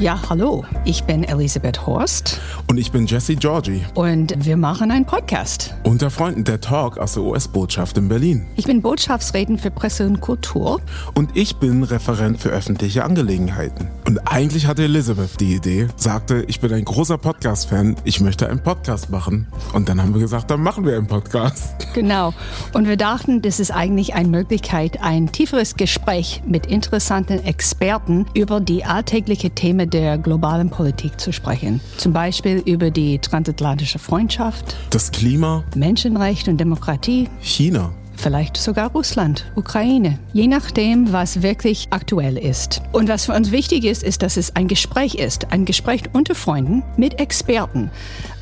Ja, hallo, ich bin Elisabeth Horst. Und ich bin Jesse Georgie. Und wir machen einen Podcast. Unter Freunden der Talk aus der US-Botschaft in Berlin. Ich bin Botschaftsredner für Presse und Kultur. Und ich bin Referent für öffentliche Angelegenheiten. Und eigentlich hatte Elizabeth die Idee, sagte, ich bin ein großer Podcast-Fan, ich möchte einen Podcast machen. Und dann haben wir gesagt, dann machen wir einen Podcast. Genau. Und wir dachten, das ist eigentlich eine Möglichkeit, ein tieferes Gespräch mit interessanten Experten über die alltägliche Themen der globalen Politik zu sprechen. Zum Beispiel über die transatlantische Freundschaft, das Klima, Menschenrechte und Demokratie, China vielleicht sogar Russland, Ukraine, je nachdem, was wirklich aktuell ist. Und was für uns wichtig ist, ist, dass es ein Gespräch ist, ein Gespräch unter Freunden mit Experten.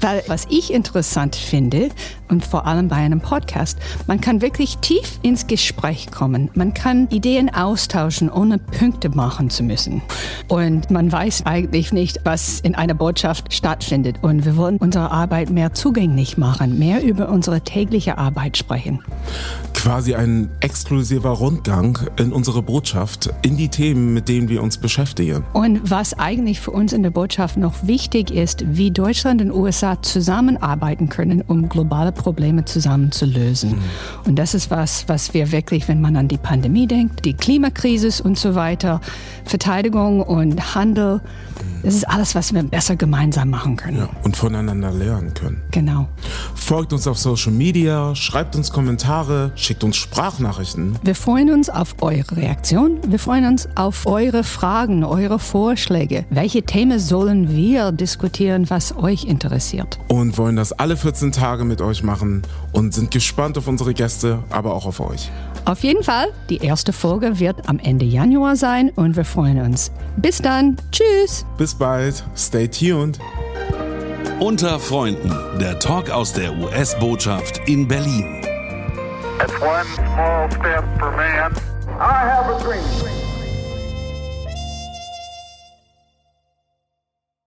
Weil was ich interessant finde, und vor allem bei einem Podcast, man kann wirklich tief ins Gespräch kommen. Man kann Ideen austauschen, ohne Punkte machen zu müssen. Und man weiß eigentlich nicht, was in einer Botschaft stattfindet. Und wir wollen unsere Arbeit mehr zugänglich machen, mehr über unsere tägliche Arbeit sprechen. Quasi ein exklusiver Rundgang in unsere Botschaft, in die Themen, mit denen wir uns beschäftigen. Und was eigentlich für uns in der Botschaft noch wichtig ist, wie Deutschland und USA zusammenarbeiten können, um globale Probleme zusammen zu lösen. Mhm. Und das ist was, was wir wirklich, wenn man an die Pandemie denkt, die Klimakrise und so weiter, Verteidigung und Handel, das ist alles, was wir besser gemeinsam machen können. Ja, und voneinander lernen können. Genau. Folgt uns auf Social Media, schreibt uns Kommentare, schickt uns Sprachnachrichten. Wir freuen uns auf eure Reaktion. Wir freuen uns auf eure Fragen, eure Vorschläge. Welche Themen sollen wir diskutieren, was euch interessiert? Und wollen das alle 14 Tage mit euch machen und sind gespannt auf unsere Gäste, aber auch auf euch. Auf jeden Fall, die erste Folge wird am Ende Januar sein und wir freuen uns. Bis dann. Tschüss. Bis bald. Stay tuned. Unter Freunden, der Talk aus der US-Botschaft in Berlin. It's one small step for man. I have a dream.